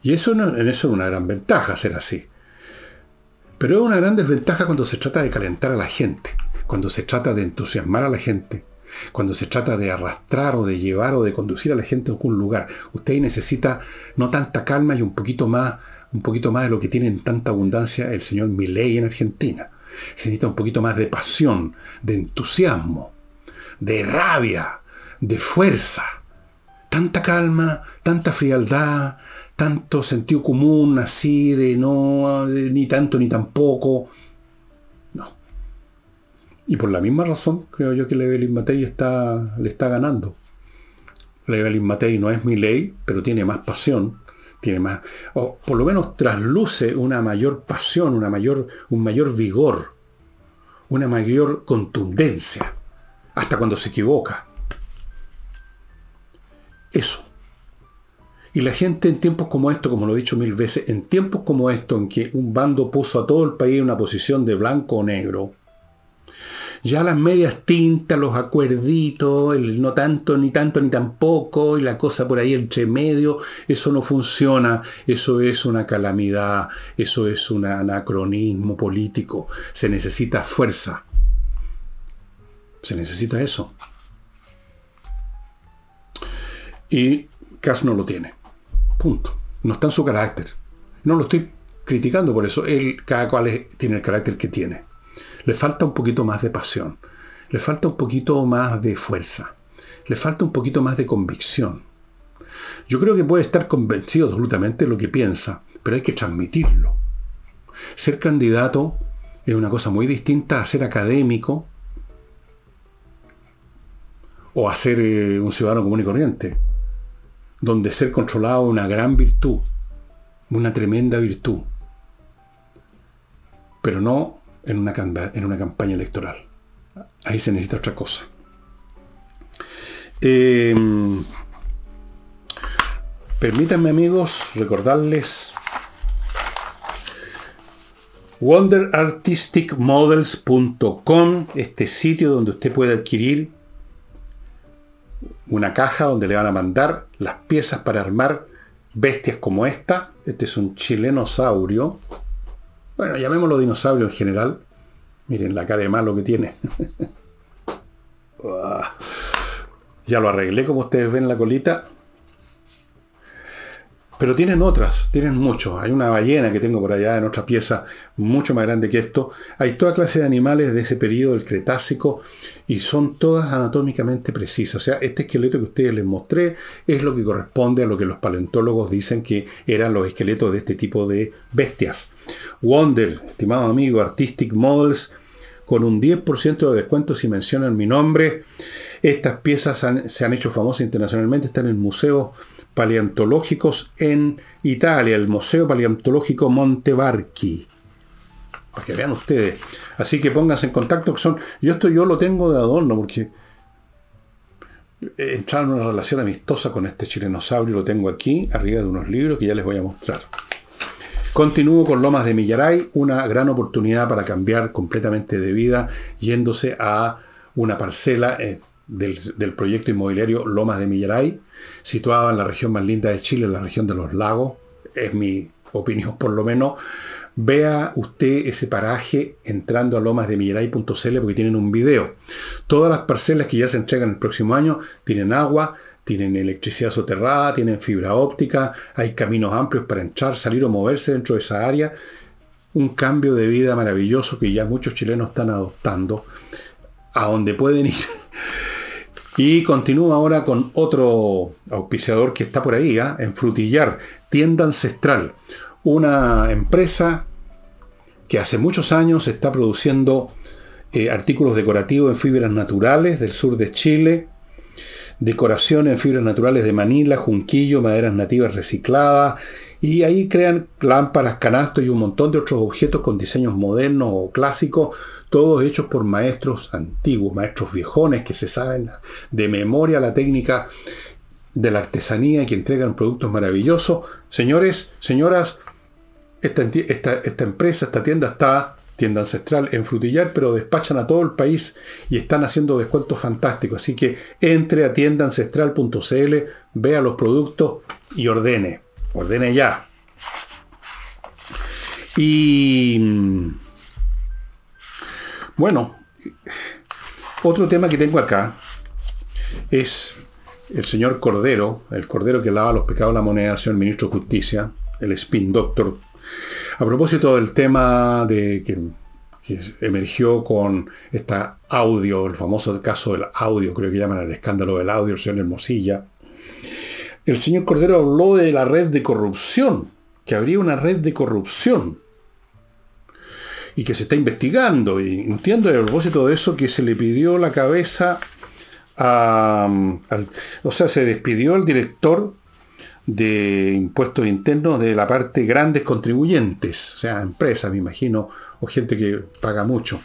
Y eso en eso es una gran ventaja, ser así. Pero es una gran desventaja cuando se trata de calentar a la gente, cuando se trata de entusiasmar a la gente, cuando se trata de arrastrar o de llevar o de conducir a la gente a algún lugar. Usted necesita no tanta calma y un poquito más, un poquito más de lo que tiene en tanta abundancia el señor Milley en Argentina. Se necesita un poquito más de pasión, de entusiasmo, de rabia, de fuerza. Tanta calma, tanta frialdad, tanto sentido común así de no, ni tanto ni tampoco. Y por la misma razón creo yo que Levelin Matei está, le está ganando. Levelin Matei no es mi ley, pero tiene más pasión, tiene más, o por lo menos trasluce una mayor pasión, una mayor, un mayor vigor, una mayor contundencia, hasta cuando se equivoca. Eso. Y la gente en tiempos como esto, como lo he dicho mil veces, en tiempos como esto, en que un bando puso a todo el país en una posición de blanco o negro, ya las medias tintas, los acuerditos, el no tanto, ni tanto, ni tampoco, y la cosa por ahí entre medio, eso no funciona, eso es una calamidad, eso es un anacronismo político, se necesita fuerza, se necesita eso. Y Cas no lo tiene. Punto. No está en su carácter. No lo estoy criticando por eso. Él, cada cual tiene el carácter que tiene. Le falta un poquito más de pasión, le falta un poquito más de fuerza, le falta un poquito más de convicción. Yo creo que puede estar convencido absolutamente de lo que piensa, pero hay que transmitirlo. Ser candidato es una cosa muy distinta a ser académico o a ser eh, un ciudadano común y corriente, donde ser controlado es una gran virtud, una tremenda virtud, pero no en una, en una campaña electoral. Ahí se necesita otra cosa. Em, permítanme amigos recordarles wonderartisticmodels.com, este sitio donde usted puede adquirir una caja donde le van a mandar las piezas para armar bestias como esta. Este es un chilenosaurio. Bueno, llamémoslo dinosaurio en general. Miren la cara de malo que tiene. ya lo arreglé como ustedes ven la colita. Pero tienen otras, tienen muchos. Hay una ballena que tengo por allá en otra pieza, mucho más grande que esto. Hay toda clase de animales de ese periodo, del Cretácico, y son todas anatómicamente precisas. O sea, este esqueleto que ustedes les mostré es lo que corresponde a lo que los paleontólogos dicen que eran los esqueletos de este tipo de bestias. Wonder, estimado amigo, Artistic Models, con un 10% de descuento si mencionan mi nombre. Estas piezas se han hecho famosas internacionalmente, están en museos paleontológicos en Italia, el Museo Paleontológico Montevarchi. Para que vean ustedes. Así que pónganse en contacto, que son. Yo esto yo lo tengo de adorno porque he entrado en una relación amistosa con este chilenosaurio, lo tengo aquí, arriba de unos libros que ya les voy a mostrar. Continúo con Lomas de Millaray, una gran oportunidad para cambiar completamente de vida, yéndose a una parcela eh, del, proyecto inmobiliario Lomas de Millaray, situado en la región más linda de Chile, en la región de los lagos, es mi opinión por lo menos, vea usted ese paraje entrando a lomasdemillaray.cl porque tienen un video. Todas las parcelas que ya se entregan el próximo año tienen agua, tienen electricidad soterrada, tienen fibra óptica, hay caminos amplios para entrar, salir o moverse dentro de esa área. Un cambio de vida maravilloso que ya muchos chilenos están adoptando, a donde pueden ir. Y continúo ahora con otro auspiciador que está por ahí, ¿ah? en Frutillar, Tienda Ancestral una empresa que hace muchos años está produciendo eh, artículos decorativos en fibras naturales del sur de Chile, decoración en fibras naturales de Manila, Junquillo, maderas nativas recicladas, y ahí crean lámparas, canastos y un montón de otros objetos con diseños modernos o clásicos, todos hechos por maestros antiguos, maestros viejones que se saben de memoria la técnica de la artesanía y que entregan productos maravillosos. Señores, señoras, esta, empresa, esta tienda está, tienda ancestral, en Frutillar, pero despachan a todo el país y están haciendo descuentos fantásticos. Así que entre a tiendaancestral.cl, vea los productos y ordene. Ordene ya. Y bueno, otro tema que tengo acá es el señor Cordero, el Cordero que lava los pecados de la moneda, señor ministro de Justicia, el spin doctor. A propósito del tema de que, emergió con esta audio, el famoso caso del audio, creo que llaman el escándalo del audio, el señor Hermosilla, el señor Cordero habló de la red de corrupción, que habría una red de corrupción y que se está investigando. Y entiendo a propósito de eso que se le pidió la cabeza a. o sea, se despidió el director de impuestos internos de la parte grandes contribuyentes, o sea, empresas, me imagino, o gente que paga mucho,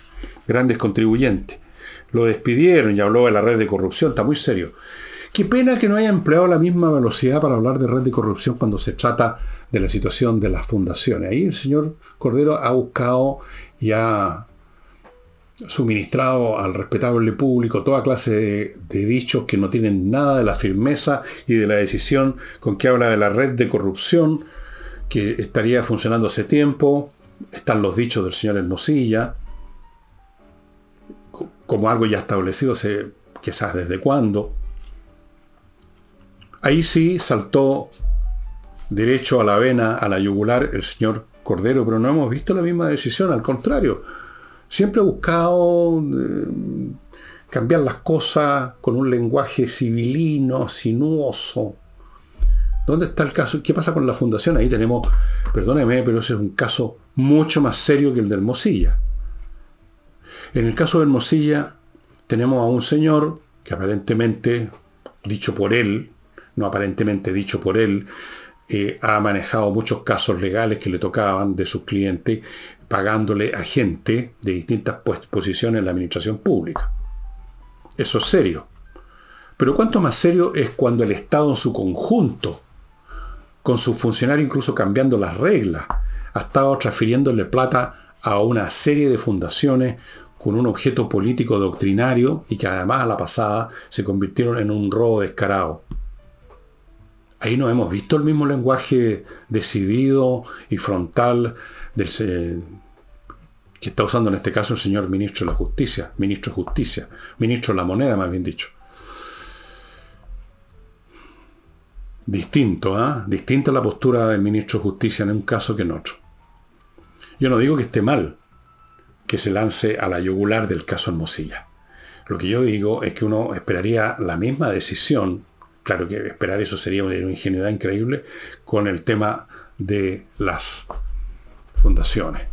grandes contribuyentes. Lo despidieron y habló de la red de corrupción, está muy serio. Qué pena que no haya empleado la misma velocidad para hablar de red de corrupción cuando se trata de la situación de las fundaciones. Ahí el señor Cordero ha buscado y ha suministrado al respetable público toda clase de, dichos que no tienen nada de la firmeza y de la decisión con que habla de la red de corrupción que estaría funcionando hace tiempo. Están los dichos del señor Hermosilla, como algo ya establecido, sé, quizás desde cuándo. Ahí sí saltó derecho a la vena, a la yugular, el señor Cordero, pero no hemos visto la misma decisión, al contrario Siempre he buscado eh, cambiar las cosas con un lenguaje civilino, sinuoso. ¿Dónde está el caso? ¿Qué pasa con la fundación? Ahí tenemos, perdóneme, pero ese es un caso mucho más serio que el de Hermosilla. En el caso de Hermosilla, tenemos a un señor que aparentemente, dicho por él, no aparentemente dicho por él, eh, ha manejado muchos casos legales que le tocaban de sus clientes, pagándole a gente de distintas posiciones en la administración pública. Eso es serio. Pero cuánto más serio es cuando el Estado en su conjunto, con sus funcionarios incluso cambiando las reglas, ha estado transfiriéndole plata a una serie de fundaciones con un objeto político doctrinario y que además a la pasada se convirtieron en un robo descarado. Ahí no hemos visto el mismo lenguaje decidido y frontal del, que está usando en este caso el señor ministro de la Justicia, ministro de Justicia, ministro de la Moneda, más bien dicho. Distinto, ¿ah? Distinta la postura del ministro de Justicia en un caso que en otro. Yo no digo que esté mal que se lance a la yugular del caso Hermosilla. Lo que yo digo es que uno esperaría la misma decisión, claro que esperar eso sería una ingenuidad increíble, con el tema de las fundaciones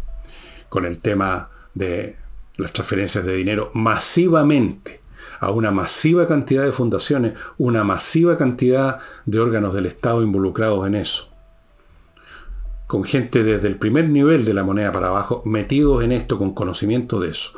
con el tema de las transferencias de dinero masivamente a una masiva cantidad de fundaciones, una masiva cantidad de órganos del Estado involucrados en eso. Con gente desde el primer nivel de la moneda para abajo metidos en esto con conocimiento de eso.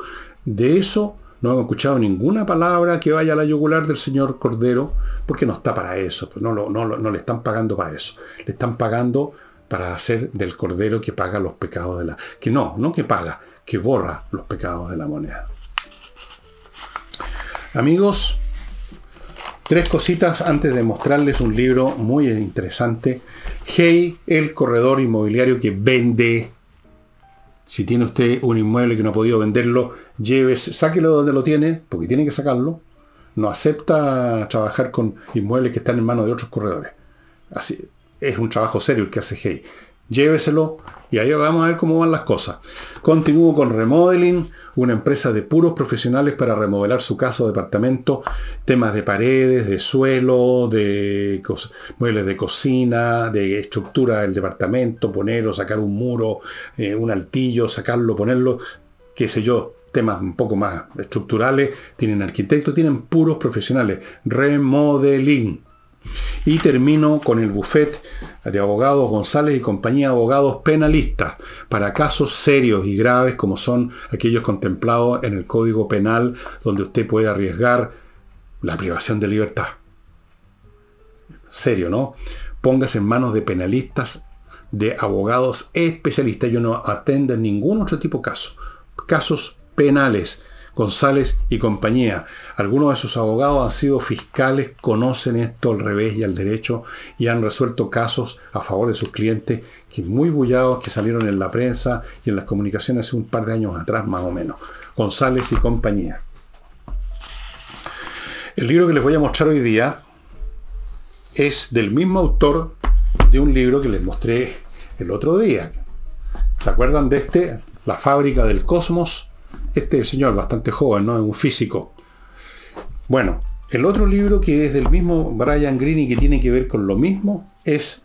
De eso no hemos escuchado ninguna palabra que vaya a la yugular del señor Cordero, porque no está para eso, pues no, no, no le están pagando para eso. Le están pagando para hacer del cordero que paga los pecados de la... Que no, no que paga, que borra los pecados de la moneda. Amigos, tres cositas antes de mostrarles un libro muy interesante. Hey, el corredor inmobiliario que vende. Si tiene usted un inmueble que no ha podido venderlo, llévese, sáquelo donde lo tiene, porque tiene que sacarlo. No acepta trabajar con inmuebles que están en manos de otros corredores. Así, es un trabajo serio el que hace Hey. Lléveselo y ahí vamos a ver cómo van las cosas. Continúo con Remodeling, una empresa de puros profesionales para remodelar su casa o departamento, temas de paredes, de suelo, de muebles de cocina, de estructura del departamento, poner o sacar un muro, eh, un altillo, sacarlo, ponerlo, qué sé yo, temas un poco más estructurales, tienen arquitectos, tienen puros profesionales. Remodeling. Y termino con el buffet de abogados González y compañía abogados penalistas para casos serios y graves como son aquellos contemplados en el Código Penal donde usted puede arriesgar la privación de libertad. Serio, ¿no? Póngase en manos de penalistas, de abogados especialistas. Yo no atendo ningún otro tipo de caso. Casos penales González y compañía. Algunos de sus abogados han sido fiscales, conocen esto al revés y al derecho y han resuelto casos a favor de sus clientes que muy bullados que salieron en la prensa y en las comunicaciones hace un par de años atrás más o menos. González y compañía. El libro que les voy a mostrar hoy día es del mismo autor de un libro que les mostré el otro día. ¿Se acuerdan de este? La fábrica del cosmos este señor, bastante joven, ¿no? Es un físico. Bueno, el otro libro que es del mismo Brian Greene y que tiene que ver con lo mismo es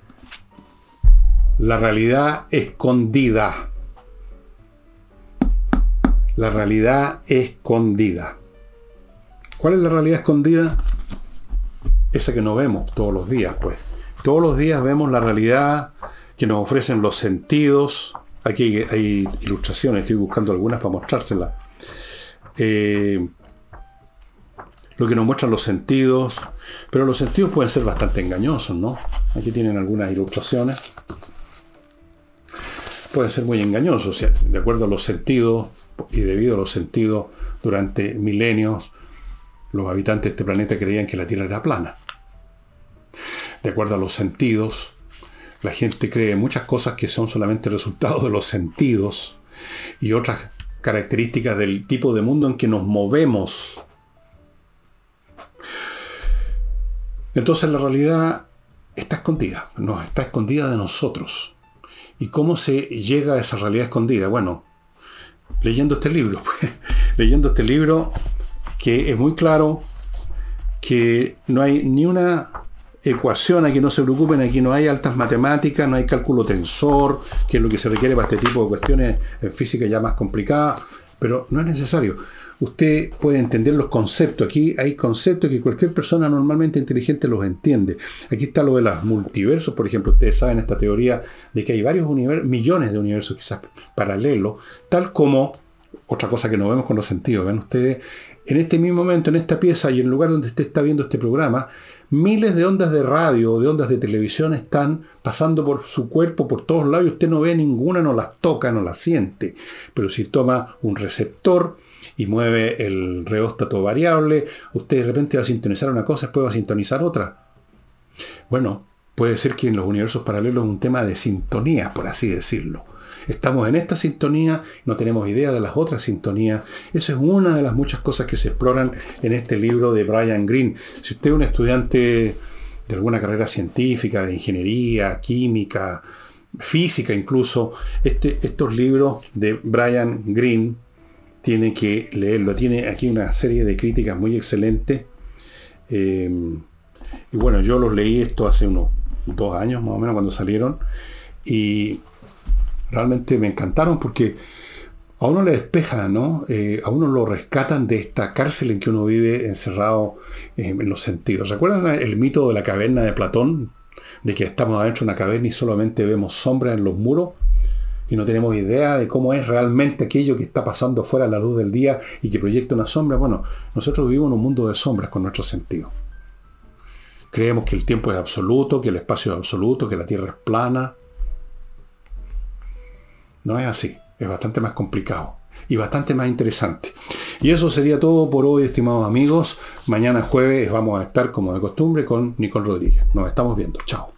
La realidad escondida. La realidad escondida. ¿Cuál es la realidad escondida? Esa que no vemos todos los días, pues. Todos los días vemos la realidad que nos ofrecen los sentidos, Aquí hay ilustraciones, estoy buscando algunas para mostrárselas. Eh, lo que nos muestran los sentidos, pero los sentidos pueden ser bastante engañosos, ¿no? Aquí tienen algunas ilustraciones. Pueden ser muy engañosos, de acuerdo a los sentidos y debido a los sentidos, durante milenios los habitantes de este planeta creían que la Tierra era plana. De acuerdo a los sentidos, la gente cree muchas cosas que son solamente resultado de los sentidos y otras características del tipo de mundo en que nos movemos. Entonces la realidad está escondida, no, está escondida de nosotros. ¿Y cómo se llega a esa realidad escondida? Bueno, leyendo este libro. leyendo este libro que es muy claro que no hay ni una ecuación, aquí no se preocupen, aquí no hay altas matemáticas, no hay cálculo tensor, que es lo que se requiere para este tipo de cuestiones en física ya más complicadas, pero no es necesario. Usted puede entender los conceptos. Aquí hay conceptos que cualquier persona normalmente inteligente los entiende. Aquí está lo de los multiversos, por ejemplo. Ustedes saben esta teoría de que hay varios millones de universos quizás paralelos, tal como otra cosa que no vemos con los sentidos. Ven ustedes, en este mismo momento, en esta pieza y en el lugar donde usted está viendo este programa, miles de ondas de radio o de ondas de televisión están pasando por su cuerpo por todos lados y usted no ve ninguna, no las toca, no las siente. Pero si toma un receptor y mueve el reóstato variable, usted de repente va a sintonizar una cosa, después va a sintonizar otra. Bueno, puede ser que en los universos paralelos es un tema de sintonía, por así decirlo. Estamos en esta sintonía, no tenemos idea de las otras sintonías. Esa es una de las muchas cosas que se exploran en este libro de Brian Greene. Si usted es un estudiante de alguna carrera científica, de ingeniería, química, física incluso, este, estos libros de Brian Greene tiene que leerlo. Tiene aquí una serie de críticas muy excelentes. Eh, y bueno, yo los leí esto hace unos dos años más o menos cuando salieron. Y realmente me encantaron porque a uno le despeja, ¿no? Eh, a uno lo rescatan de esta cárcel en que uno vive encerrado en los sentidos. ¿Recuerdan el mito de la caverna de Platón? De que estamos adentro de una caverna y solamente vemos sombras en los muros y no tenemos idea de cómo es realmente aquello que está pasando fuera a la luz del día y que proyecta una sombra. Bueno, nosotros vivimos en un mundo de sombras con nuestros sentidos. Creemos que el tiempo es absoluto, que el espacio es absoluto, que la Tierra es plana, no es así, es bastante más complicado y bastante más interesante. Y eso sería todo por hoy, estimados amigos. Mañana jueves vamos a estar, como de costumbre, con Nicole Rodríguez. Nos estamos viendo. Chao.